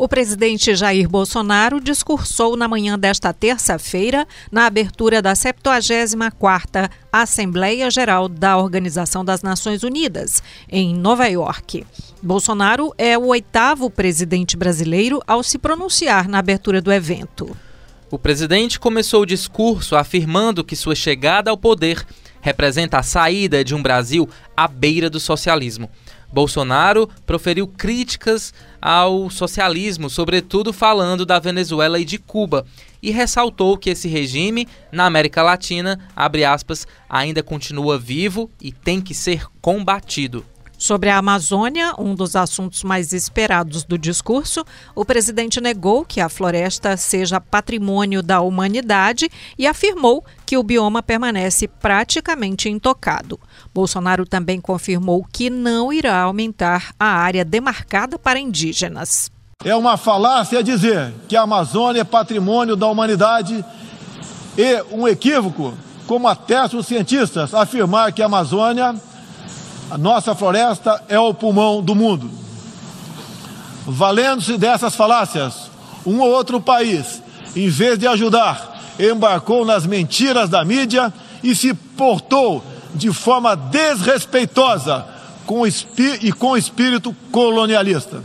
O presidente Jair Bolsonaro discursou na manhã desta terça-feira na abertura da 74ª Assembleia Geral da Organização das Nações Unidas, em Nova York. Bolsonaro é o oitavo presidente brasileiro ao se pronunciar na abertura do evento. O presidente começou o discurso afirmando que sua chegada ao poder representa a saída de um Brasil à beira do socialismo. Bolsonaro proferiu críticas ao socialismo, sobretudo falando da Venezuela e de Cuba, e ressaltou que esse regime na América Latina, abre aspas, ainda continua vivo e tem que ser combatido. Sobre a Amazônia, um dos assuntos mais esperados do discurso, o presidente negou que a floresta seja patrimônio da humanidade e afirmou que o bioma permanece praticamente intocado. Bolsonaro também confirmou que não irá aumentar a área demarcada para indígenas. É uma falácia dizer que a Amazônia é patrimônio da humanidade e um equívoco, como atestam os cientistas, afirmar que a Amazônia a nossa floresta é o pulmão do mundo. Valendo-se dessas falácias, um ou outro país, em vez de ajudar, embarcou nas mentiras da mídia e se portou de forma desrespeitosa com e com espírito colonialista.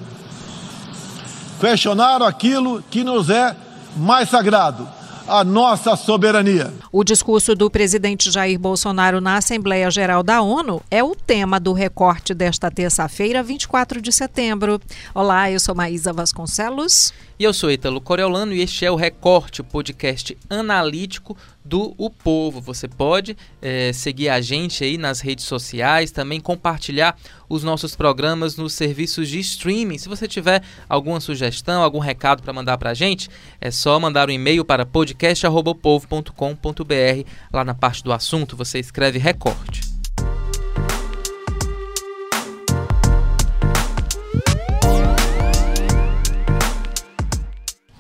Questionaram aquilo que nos é mais sagrado, a nossa soberania. O discurso do presidente Jair Bolsonaro na Assembleia Geral da ONU é o tema do recorte desta terça-feira, 24 de setembro. Olá, eu sou Maísa Vasconcelos. E eu sou Ítalo Coriolano e este é o Recorte, o podcast analítico do O Povo. Você pode é, seguir a gente aí nas redes sociais, também compartilhar os nossos programas nos serviços de streaming. Se você tiver alguma sugestão, algum recado para mandar para a gente, é só mandar um e-mail para podcast.povo.com.br. Lá na parte do assunto você escreve Recorte.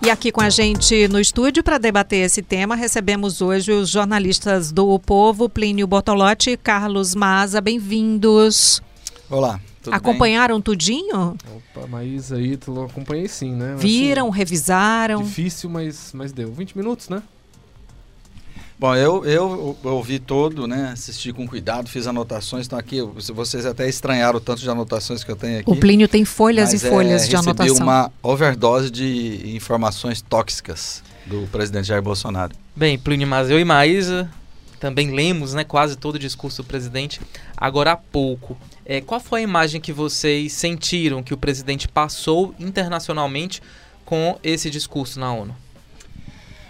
E aqui com a gente no estúdio para debater esse tema, recebemos hoje os jornalistas do o Povo, Plínio Bortolotti e Carlos Maza. Bem-vindos. Olá. Acompanharam bem? tudinho? Opa, Maísa, Ítalo, acompanhei sim, né? Viram, assim, revisaram? Difícil, mas, mas deu. 20 minutos, né? Bom, eu, eu, eu ouvi todo, né? Assisti com cuidado, fiz anotações. Estão aqui, vocês até estranharam o tanto de anotações que eu tenho aqui. O Plínio tem folhas e folhas é, de anotação. Recebi uma overdose de informações tóxicas do presidente Jair Bolsonaro. Bem, Plínio, mas eu e Maísa também lemos né, quase todo o discurso do presidente agora há pouco. É, qual foi a imagem que vocês sentiram que o presidente passou internacionalmente com esse discurso na ONU?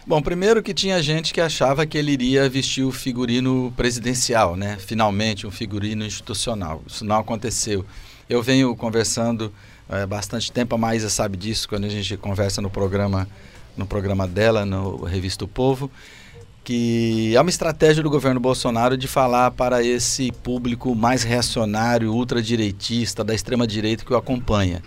Bom, primeiro que tinha gente que achava que ele iria vestir o figurino presidencial, né? Finalmente, um figurino institucional. Isso não aconteceu. Eu venho conversando é, bastante tempo, a Maísa sabe disso, quando a gente conversa no programa, no programa dela, no Revista o Povo, que é uma estratégia do governo Bolsonaro de falar para esse público mais reacionário, ultradireitista, da extrema-direita que o acompanha.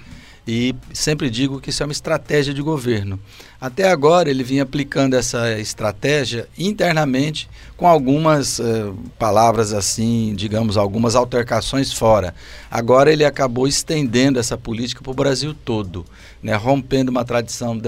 E sempre digo que isso é uma estratégia de governo. Até agora ele vinha aplicando essa estratégia internamente com algumas uh, palavras assim, digamos, algumas altercações fora. Agora ele acabou estendendo essa política para o Brasil todo, né, rompendo uma tradição,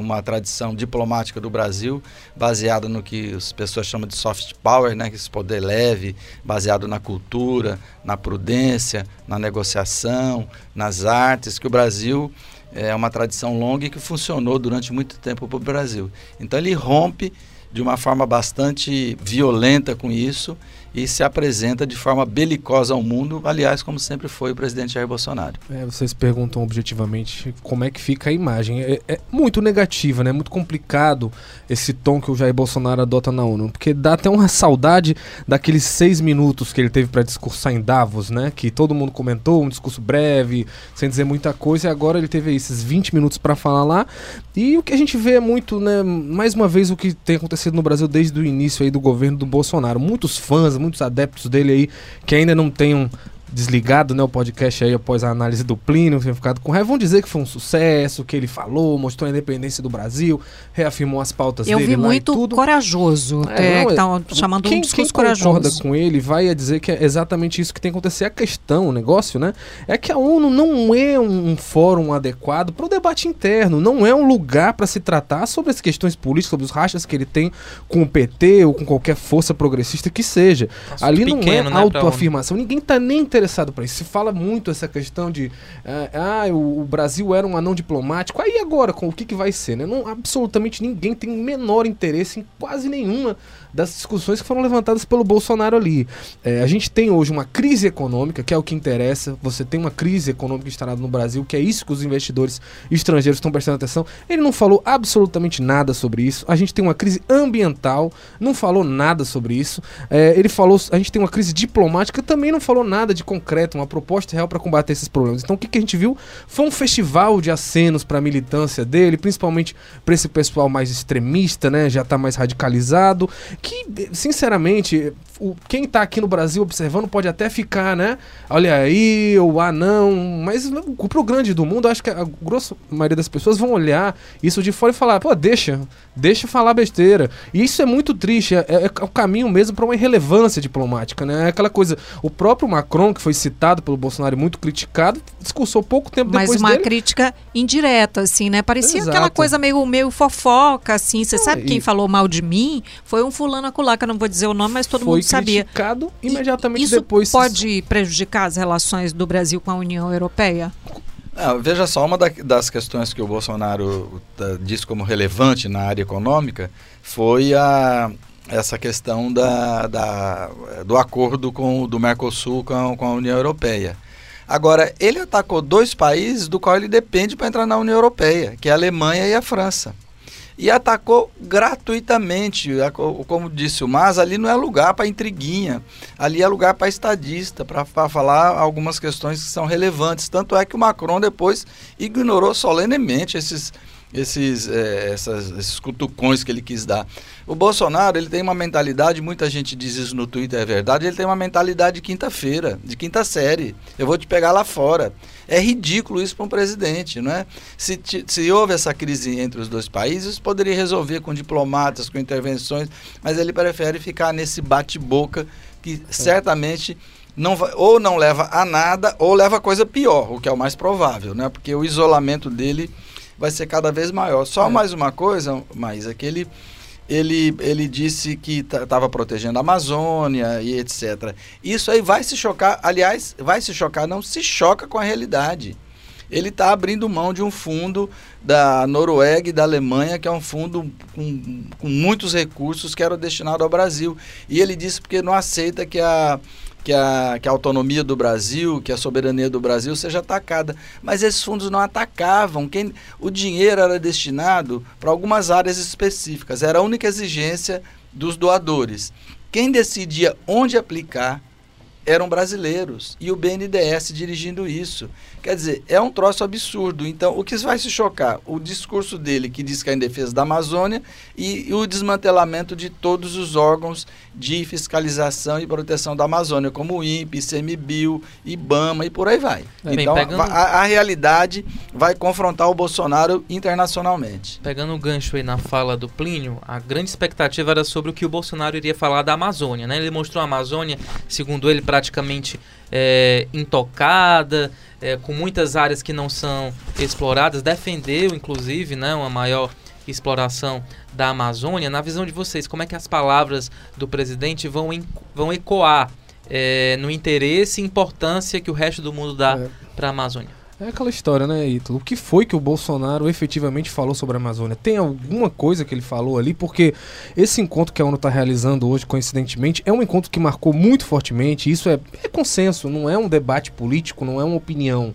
uma tradição diplomática do Brasil, baseada no que as pessoas chamam de soft power, né, esse poder leve, baseado na cultura, na prudência, na negociação, nas artes, que o Brasil é uma tradição longa e que funcionou durante muito tempo para o Brasil. Então ele rompe de uma forma bastante violenta com isso e se apresenta de forma belicosa ao mundo, aliás, como sempre foi o presidente Jair Bolsonaro. É, vocês perguntam objetivamente como é que fica a imagem. É, é, muito negativa, né? Muito complicado esse tom que o Jair Bolsonaro adota na ONU, porque dá até uma saudade daqueles seis minutos que ele teve para discursar em Davos, né? Que todo mundo comentou, um discurso breve, sem dizer muita coisa, e agora ele teve esses 20 minutos para falar lá. E o que a gente vê é muito, né? Mais uma vez o que tem acontecido no Brasil desde o início aí do governo do Bolsonaro. Muitos fãs, muitos adeptos dele aí que ainda não tenham desligado, né, o podcast aí após a análise do Plínio, tinha ficado com raiva, vão dizer que foi um sucesso, que ele falou, mostrou a independência do Brasil, reafirmou as pautas Eu dele vi lá muito e tudo. corajoso, É, é, não, que é- estão chamando quem, um quem discurso concorda corajoso. com ele vai a dizer que é exatamente isso que tem que acontecer. A questão, o negócio, né? É que a ONU não é um, um fórum adequado para o debate interno. Não é um lugar para se tratar sobre as questões políticas, sobre os rachas que ele tem com o PT ou com qualquer força progressista que seja. Assunto Ali não pequeno, é né, autoafirmação. Ninguém tá nem interessado para isso. Se fala muito essa questão de ah, ah, o, o Brasil era um anão diplomático. Aí agora, com o que, que vai ser? Né? Não, absolutamente ninguém tem o menor interesse em quase nenhuma das discussões que foram levantadas pelo Bolsonaro ali. É, a gente tem hoje uma crise econômica, que é o que interessa. Você tem uma crise econômica instalada no Brasil, que é isso que os investidores estrangeiros estão prestando atenção. Ele não falou absolutamente nada sobre isso. A gente tem uma crise ambiental, não falou nada sobre isso. É, ele falou, a gente tem uma crise diplomática, também não falou nada de concreto, uma proposta real para combater esses problemas. Então o que, que a gente viu foi um festival de acenos para a militância dele, principalmente para esse pessoal mais extremista, né? Já está mais radicalizado. Que, sinceramente, o, quem tá aqui no Brasil observando pode até ficar, né? Olha aí, ou ah, não. Mas o pro grande do mundo, acho que a grossa maioria das pessoas vão olhar isso de fora e falar, pô, deixa, deixa falar besteira. E isso é muito triste, é, é o caminho mesmo para uma irrelevância diplomática, né? É aquela coisa, o próprio Macron, que foi citado pelo Bolsonaro e muito criticado, discursou pouco tempo Mas depois uma dele. crítica indireta, assim, né? Parecia Exato. aquela coisa meio, meio fofoca, assim. Você sabe e- quem falou mal de mim? Foi um fulano acolá, que eu não vou dizer o nome, mas todo foi mundo sabia. criticado E- imediatamente Isso depois. pode prejudicar as relações do Brasil com a União Europeia? Ah, veja só, uma da- das questões que o Bolsonaro tá, disse como relevante na área econômica foi a, essa questão da, da- do acordo com, do Mercosul com a, com a União Europeia. Agora, ele atacou dois países do qual ele depende para entrar na União Europeia, que é a Alemanha e a França. E atacou gratuitamente, como disse o Mas, ali não é lugar para intriguinha, ali é lugar para estadista, para falar algumas questões que são relevantes. Tanto é que o Macron depois ignorou solenemente esses, esses, eh, essas- esses cutucões que ele quis dar. O Bolsonaro ele tem uma mentalidade, muita gente diz isso no Twitter, é verdade, ele tem uma mentalidade de quinta-feira, de quinta série. Eu vou te pegar lá fora. É ridículo isso para um presidente, não é? Se, se houve essa crise entre os dois países, poderia resolver com diplomatas, com intervenções, mas ele prefere ficar nesse bate-boca que certamente não vai, ou não leva a nada ou leva a coisa pior, o que é o mais provável, né? Porque o isolamento dele vai ser cada vez maior. Só É. mais uma coisa, mais é que ele ele, disse que estava protegendo a Amazônia e etc. Isso aí vai se chocar, aliás, vai se chocar, não se choca com a realidade. Ele está abrindo mão de um fundo da Noruega e da Alemanha, que é um fundo com, com muitos recursos que era destinado ao Brasil. E ele disse porque não aceita que a, que, a, que a autonomia do Brasil, que a soberania do Brasil seja atacada. Mas esses fundos não atacavam. Quem, o dinheiro era destinado para algumas áreas específicas. Era a única exigência dos doadores. Quem decidia onde aplicar eram brasileiros e o BNDES dirigindo isso. Quer dizer, é um troço absurdo. Então, o que vai se chocar? O discurso dele que diz que é em defesa da Amazônia e, e o desmantelamento de todos os órgãos de fiscalização e proteção da Amazônia, como o INPE, ICMBio, IBAMA e por aí vai. Bem, então, pegando- a, a- realidade vai confrontar o Bolsonaro internacionalmente. Pegando o gancho aí na fala do Plínio, a grande expectativa era sobre o que o Bolsonaro iria falar da Amazônia, né? Ele mostrou a Amazônia, segundo ele, praticamente é, intocada, é, com muitas áreas que não são exploradas, defendeu, inclusive, né, uma maior exploração da Amazônia. Na visão de vocês, como é que as palavras do presidente vão, vão ecoar é, no interesse e importância que o resto do mundo dá É. para a Amazônia? É aquela história, né, Ítalo? O que foi que o Bolsonaro efetivamente falou sobre a Amazônia? Tem alguma coisa que ele falou ali? Porque esse encontro que a ONU está realizando hoje, coincidentemente, é um encontro que marcou muito fortemente. Isso é, é consenso, não é um debate político, não é uma opinião.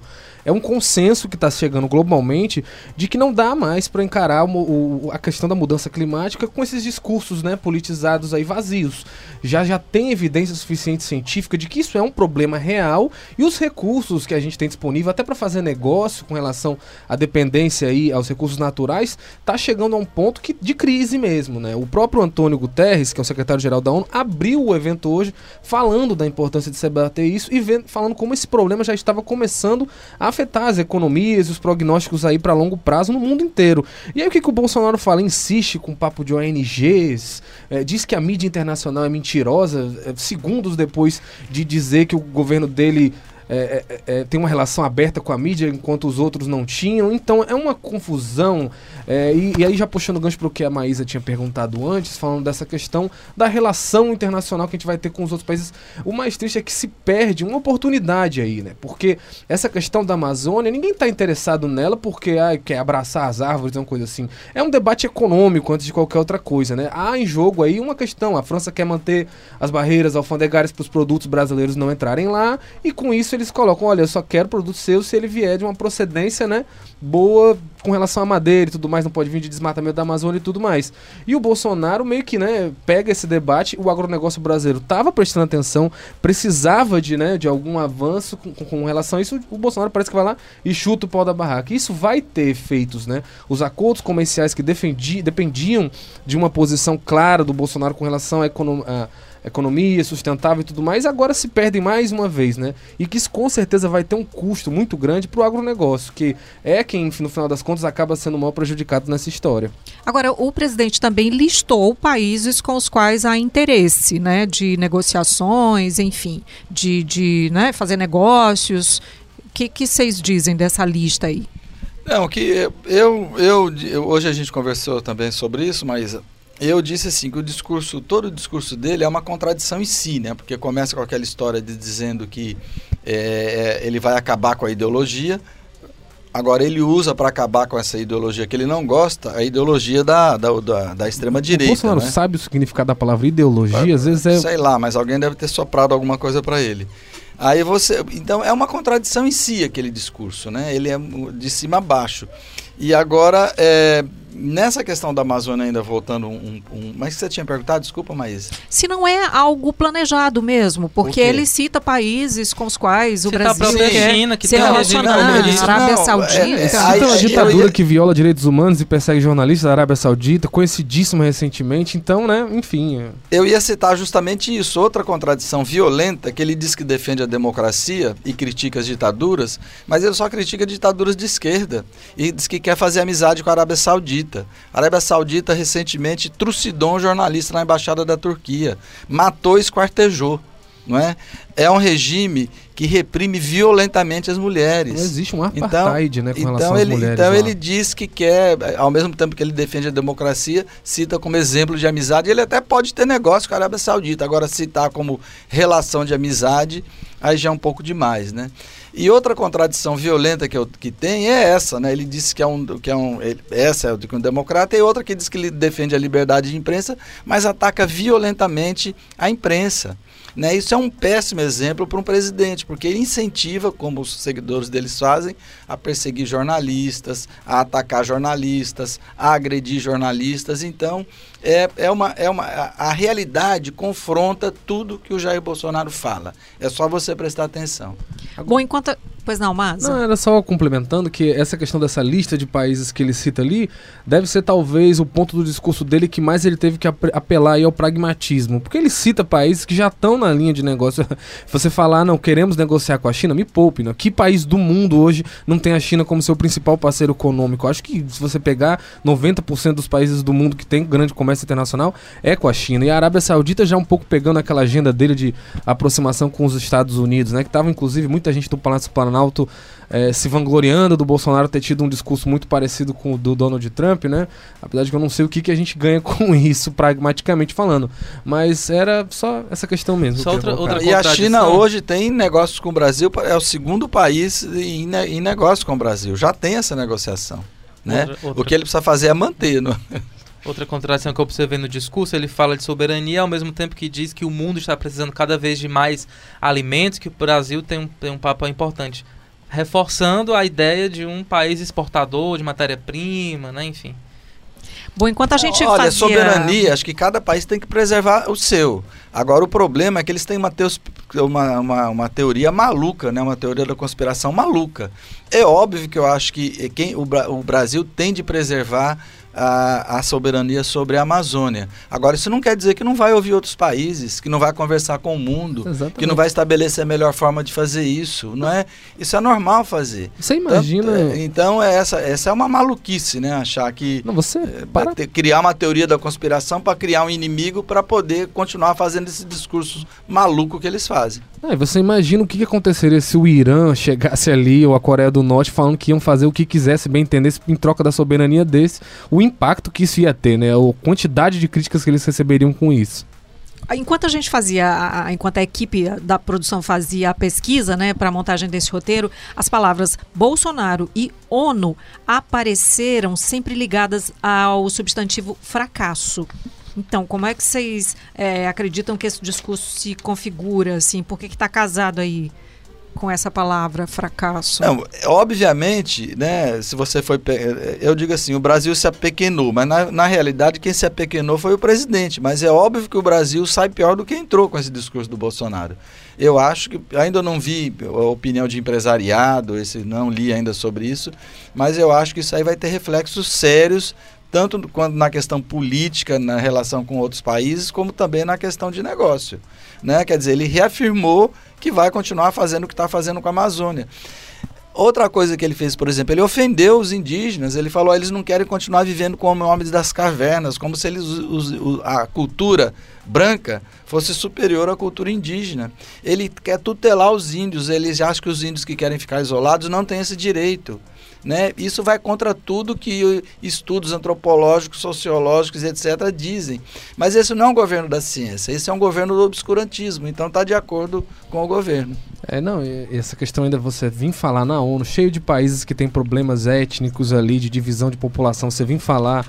É um consenso que está chegando globalmente de que não dá mais para encarar o, o, a questão da mudança climática com esses discursos né, politizados aí vazios. Já já tem evidência suficiente científica de que isso é um problema real e os recursos que a gente tem disponível até para fazer negócio com relação à dependência aí aos recursos naturais está chegando a um ponto que, de crise mesmo, né? O próprio Antônio Guterres, que é o secretário-geral da ONU, abriu o evento hoje falando da importância de se bater isso e vendo, falando como esse problema já estava começando a afetar as economias e os prognósticos aí para longo prazo no mundo inteiro. E aí o que, que o Bolsonaro fala? Insiste com o papo de ONGs, é, diz que a mídia internacional é mentirosa, é, segundos depois de dizer que o governo dele é, é, é, tem uma relação aberta com a mídia, enquanto os outros não tinham. Então é uma confusão. É, e, e, aí, já puxando o gancho para o que a Maísa tinha perguntado antes, falando dessa questão da relação internacional que a gente vai ter com os outros países, o mais triste é que se perde uma oportunidade aí, né? Porque essa questão da Amazônia, ninguém está interessado nela porque quer abraçar as árvores, uma coisa assim. É um debate econômico antes de qualquer outra coisa, né? Há em jogo aí uma questão: a França quer manter as barreiras alfandegárias para os produtos brasileiros não entrarem lá, e com isso eles colocam, olha, eu só quero produto seu se ele vier de uma procedência, né, boa com relação à madeira e tudo mais, não pode vir de desmatamento da Amazônia e tudo mais. E o Bolsonaro meio que, né, pega esse debate, o agronegócio brasileiro estava prestando atenção, precisava de, né, de algum avanço com, com, relação a isso, o Bolsonaro parece que vai lá e chuta o pau da barraca. Isso vai ter efeitos, né? Os acordos comerciais que defendi, dependiam de uma posição clara do Bolsonaro com relação à economia economia sustentável e tudo mais, agora se perdem mais uma vez, né? E que isso com certeza vai ter um custo muito grande para o agronegócio, que é quem, no final das contas, acaba sendo o maior prejudicado nessa história. Agora, o presidente também listou países com os quais há interesse, né? De negociações, enfim, de, de né, fazer negócios. O que, que vocês dizem dessa lista aí? Não, que eu, eu, eu, hoje a gente conversou também sobre isso, mas eu disse assim que o discurso, todo o discurso dele é uma contradição em si, né? Porque começa com aquela história de dizendo que é, ele vai acabar com a ideologia. Agora ele usa para acabar com essa ideologia que ele não gosta, a ideologia da, da, da, da extrema direita. O Bolsonaro né? sabe o significado da palavra ideologia? Às vezes é. Sei lá, mas alguém deve ter soprado alguma coisa para ele. Aí você, então é uma contradição em si aquele discurso, né? Ele é de cima a baixo. E agora é, nessa questão da Amazônia, ainda voltando um, um, Mas você tinha perguntado, desculpa, Maísa. Se não é algo planejado mesmo, porque ele cita países com os quais o Brasil a quer China, que se relacionar, a Arábia Saudita. É, é, cita uma ditadura ia... que viola direitos humanos e persegue jornalistas da Arábia Saudita, conhecidíssima recentemente, então, né, enfim... É. Eu ia citar justamente isso, outra contradição violenta, que ele diz que defende a democracia e critica as ditaduras, mas ele só critica ditaduras de esquerda e diz que quer fazer amizade com a Arábia Saudita. Saudita. A Arábia Saudita recentemente trucidou um jornalista na embaixada da Turquia, matou e esquartejou. Não é? é um regime que reprime violentamente as mulheres. Não existe um apartheid, então, né, com então relação ele, às mulheres. Então lá. ele diz que quer, ao mesmo tempo que ele defende a democracia, cita como exemplo de amizade. Ele até pode ter negócio com a Arábia Saudita. Agora, citar como relação de amizade, aí já é um pouco demais, né? E outra contradição violenta que, eu, que tem é essa, né? Ele disse que é um, que é um ele, essa é de um democrata e outra que diz que ele defende a liberdade de imprensa, mas ataca violentamente a imprensa. Né? Isso é um péssimo exemplo para um presidente, porque ele incentiva, como os seguidores deles fazem, a perseguir jornalistas, a atacar jornalistas, a agredir jornalistas. Então, é, é uma, é uma, a, a realidade confronta tudo que o Jair Bolsonaro fala. É só você prestar atenção. Bom, enquanto Pois não, mas Não, era só complementando que essa questão dessa lista de países que ele cita ali deve ser talvez o ponto do discurso dele que mais ele teve que apelar aí ao pragmatismo. Porque ele cita países que já estão na linha de negócio. Você falar, não, queremos negociar com a China, me poupe. Né? Que país do mundo hoje não tem a China como seu principal parceiro econômico? Acho que se você pegar 90% dos países do mundo que tem grande comércio internacional é com a China. E a Arábia Saudita já um pouco pegando aquela agenda dele de aproximação com os Estados Unidos, né? Que tava inclusive muita gente do Palácio Planalto Planalto é, se vangloriando do Bolsonaro ter tido um discurso muito parecido com o do Donald Trump, né? Apesar de que eu não sei o que, que a gente ganha com isso, pragmaticamente falando. Mas era só essa questão mesmo. Só outra, outra e a China hoje tem negócios com o Brasil, é o segundo país em, em negócio com o Brasil. Já tem essa negociação. Né? Outra, outra. O que ele precisa fazer é manter. Não? Outra contradição que eu observei no discurso, ele fala de soberania ao mesmo tempo que diz que o mundo está precisando cada vez de mais alimentos, que o Brasil tem um, tem um papel importante. reforçando a ideia de um país exportador de matéria-prima, né? enfim. Bom, enquanto a gente Olha, fazia... soberania, acho que cada país tem que preservar o seu. Agora, o problema é que eles têm uma, teos, uma, uma, uma, teoria maluca, né? uma teoria da conspiração maluca. É óbvio que eu acho que quem, o, o Brasil tem de preservar a, a, soberania sobre a Amazônia. Agora, isso não quer dizer que não vai ouvir outros países, que não vai conversar com o mundo, Exatamente. que não vai estabelecer a melhor forma de fazer isso. Não é? Isso é normal fazer. Você imagina. Tanto, é, então, é essa, essa é uma maluquice, né? Achar que. Não, você. É, para... Criar uma teoria da conspiração para criar um inimigo para poder continuar fazendo esse discurso maluco que eles fazem. Ah, você imagina o que, aconteceria se o Irã chegasse ali, ou a Coreia do Norte, falando que iam fazer o que quisesse, bem entendesse, em troca da soberania desse, o impacto que isso ia ter, né? A quantidade de críticas que eles receberiam com isso. Enquanto a gente fazia, enquanto a equipe da produção fazia a pesquisa, né, para a montagem desse roteiro, as palavras Bolsonaro e ONU apareceram sempre ligadas ao substantivo fracasso. Então, como é que vocês é, acreditam que esse discurso se configura, assim? Por que está casado aí com essa palavra fracasso? Não, obviamente, né, se você foi... Eu digo assim, o Brasil se apequenou, mas na, na realidade quem se apequenou foi o presidente. Mas é óbvio que o Brasil sai pior do que entrou com esse discurso do Bolsonaro. Eu acho que, ainda não vi a opinião de empresariado, esse não li ainda sobre isso, mas eu acho que isso aí vai ter reflexos sérios tanto quanto na questão política, na relação com outros países, como também na questão de negócio. Né? Quer dizer, ele reafirmou que vai continuar fazendo o que está fazendo com a Amazônia. Outra coisa que ele fez, por exemplo, ele ofendeu os indígenas. Ele falou: eles não querem continuar vivendo como homens das cavernas, como se eles, os, os, a cultura branca fosse superior à cultura indígena. Ele quer tutelar os índios. Ele acha que os índios que querem ficar isolados não têm esse direito. Né? Isso vai contra tudo que estudos antropológicos, sociológicos, etc., dizem. Mas esse não é um governo da ciência, esse é um governo do obscurantismo, então está de acordo com o governo. É, não, essa questão ainda você vir falar na ONU, cheio de países que tem problemas étnicos ali, de divisão de população, você vir falar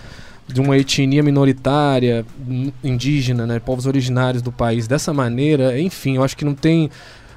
de uma etnia minoritária, indígena, né, povos originários do país dessa maneira, enfim, eu acho que não tem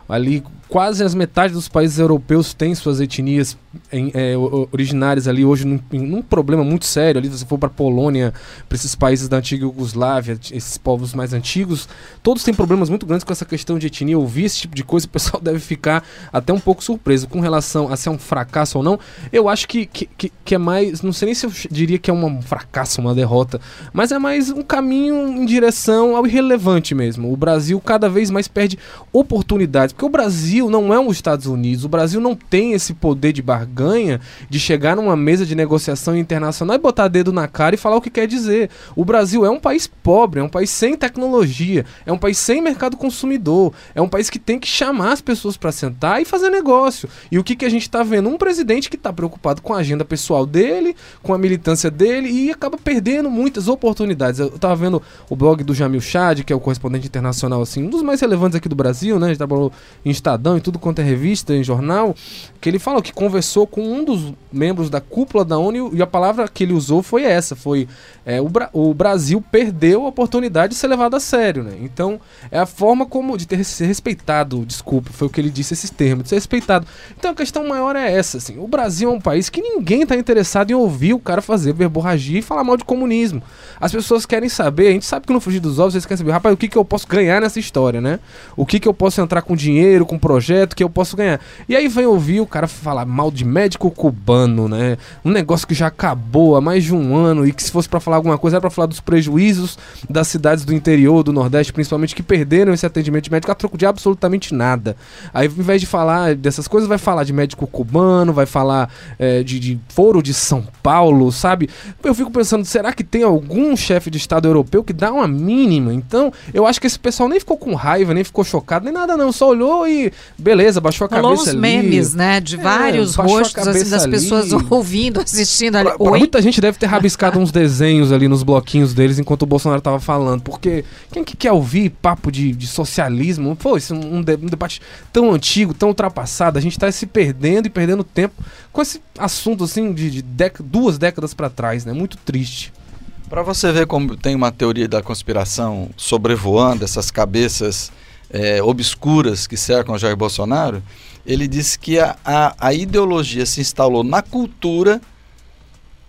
ali quase as metades dos países europeus têm suas etnias em, é, originárias ali hoje num, num, problema muito sério. Ali se você for para Polônia para esses países da antiga Yugoslávia esses povos mais antigos todos têm problemas muito grandes com essa questão de etnia. Ouvir esse tipo de coisa o pessoal deve ficar até um pouco surpreso. Com relação a se é um fracasso ou não eu acho que, que, que, que é mais não sei nem se eu diria que é um fracasso uma derrota mas é mais um caminho em direção ao irrelevante mesmo. O Brasil cada vez mais perde oportunidades porque o Brasil não é um Estados Unidos. O Brasil não tem esse poder de barganha de chegar numa mesa de negociação internacional e botar dedo na cara e falar o que quer dizer. O Brasil é um país pobre, é um país sem tecnologia, é um país sem mercado consumidor, é um país que tem que chamar as pessoas para sentar e fazer negócio. E o que, que a gente está vendo? Um presidente que está preocupado com a agenda pessoal dele, com a militância dele e acaba perdendo muitas oportunidades. Eu estava vendo o blog do Jamil Chad, que é o correspondente internacional, assim, um dos mais relevantes aqui do Brasil, né? A gente trabalhou em Estadão, em tudo quanto é revista, em jornal, que ele falou que conversou com um dos membros da cúpula da ONU e a palavra que ele usou foi essa, foi é, o, Bra o, Brasil perdeu a oportunidade de ser levado a sério, né? Então, é a forma como de ter ser respeitado, desculpa, foi o que ele disse esses termos, de ser respeitado. Então, a questão maior é essa, assim, o Brasil é um país que ninguém está interessado em ouvir o cara fazer verborragia e falar mal de comunismo. As pessoas querem saber, a gente sabe que no Fugir dos Ovos, eles querem saber, rapaz, o que, que eu posso ganhar nessa história, né? O que, que eu posso entrar com dinheiro, com projeto, que eu posso ganhar. E aí vem ouvir o cara falar mal de médico cubano, né? Um negócio que já acabou há mais de um ano e que se fosse para falar alguma coisa era para falar dos prejuízos das cidades do interior, do Nordeste, principalmente, que perderam esse atendimento médico a troco de absolutamente nada. Aí, ao invés de falar dessas coisas, vai falar de médico cubano, vai falar é, de, de foro de São Paulo, sabe? Eu fico pensando, será que tem algum chefe de Estado europeu que dá uma mínima? Então, eu acho que esse pessoal nem ficou com raiva, nem ficou chocado, nem nada, não. Só olhou e beleza, baixou a cabeça Rolou uns ali. memes, né? De é, vários rostos assim, das ali. pessoas ouvindo, assistindo ali. Pra, pra muita gente deve ter rabiscado uns desenhos ali nos bloquinhos deles enquanto o Bolsonaro tava falando. Porque quem que quer ouvir papo de, de socialismo? Pô, isso é um, um, debate tão antigo, tão ultrapassado. A gente tá se perdendo e perdendo tempo com esse assunto assim de, de duas décadas para trás, né? Muito triste. Para você ver como tem uma teoria da conspiração sobrevoando essas cabeças é, obscuras que cercam Jair Bolsonaro, ele disse que a, a, a ideologia se instalou na cultura,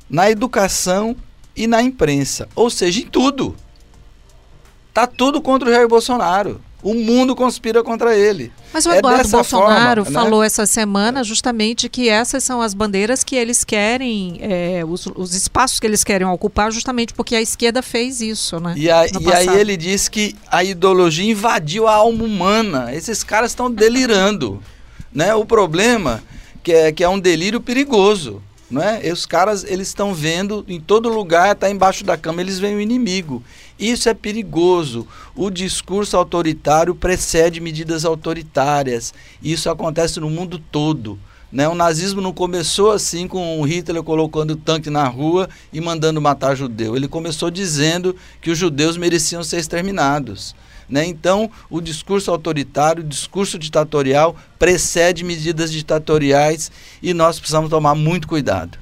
na educação e na imprensa, ou seja, em tudo. Tá tudo contra o Jair Bolsonaro. O mundo conspira contra ele. Mas o É Eduardo dessa Bolsonaro forma, né? falou essa semana justamente que essas são as bandeiras que eles querem, é, os, os espaços que eles querem ocupar, justamente porque a esquerda fez isso, né? E, a- e aí ele diz que a ideologia invadiu a alma humana. Esses caras estão delirando. Né? O problema que é que é um delírio perigoso. Não é? E os caras eles estão vendo em todo lugar, está embaixo da cama, eles veem o inimigo. Isso é perigoso. O discurso autoritário precede medidas autoritárias. Isso acontece no mundo todo. Né? O nazismo não começou assim com o Hitler colocando tanque na rua e mandando matar judeu. Ele começou dizendo que os judeus mereciam ser exterminados. Né? Então, o discurso autoritário, o discurso ditatorial precede medidas ditatoriais e nós precisamos tomar muito cuidado.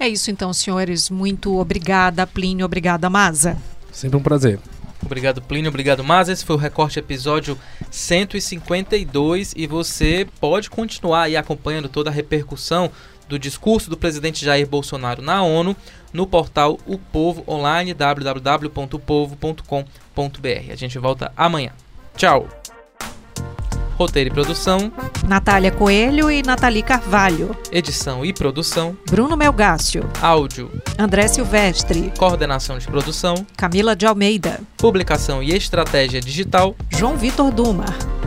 É isso então, senhores. Muito obrigada, Plínio. Obrigada, Maza. Sempre um prazer. Obrigado, Plínio. Obrigado, Mas. Esse foi o recorte episódio 152 e você pode continuar aí acompanhando toda a repercussão do discurso do presidente Jair Bolsonaro na ONU no portal O Povo Online, www.povo.com.br. A gente volta amanhã. Tchau! Roteiro e produção, Natália Coelho e Nathalie Carvalho. edição e produção, Bruno Melgácio. áudio, André Silvestre. coordenação de produção, Camila de Almeida. publicação e estratégia digital, João Vitor Dumar.